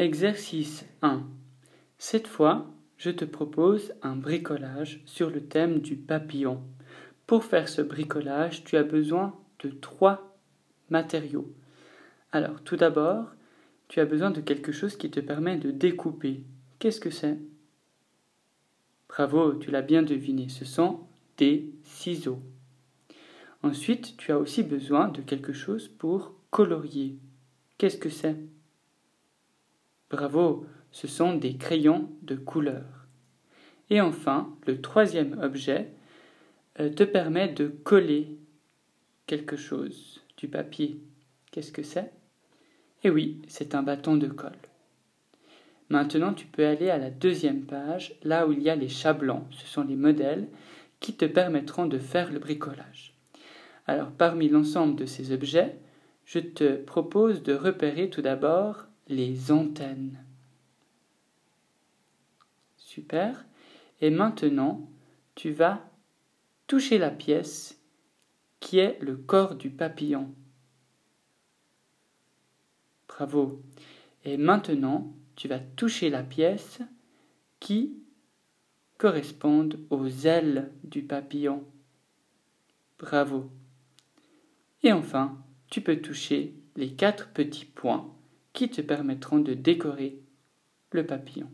Exercice 1. Cette fois, je te propose un bricolage sur le thème du papillon. Pour faire ce bricolage, tu as besoin de trois matériaux. Alors, tout d'abord, tu as besoin de quelque chose qui te permet de découper. Qu'est-ce que c'est? Bravo, tu l'as bien deviné, ce sont des ciseaux. Ensuite, tu as aussi besoin de quelque chose pour colorier. Qu'est-ce que c'est? Bravo, ce sont des crayons de couleur. Et enfin, le troisième objet euh, te permet de coller quelque chose, du papier. Qu'est-ce que c'est? Eh oui, c'est un bâton de colle. Maintenant, tu peux aller à la deuxième page, là où il y a les chats blancs. Ce sont les modèles qui te permettront de faire le bricolage. Alors, parmi l'ensemble de ces objets, je te propose de repérer tout d'abord les antennes. Super. Et maintenant, tu vas toucher la pièce qui est le corps du papillon. Bravo. Et maintenant, tu vas toucher la pièce qui correspond aux ailes du papillon. Bravo. Et enfin, tu peux toucher les quatre petits points qui te permettront de décorer le papillon.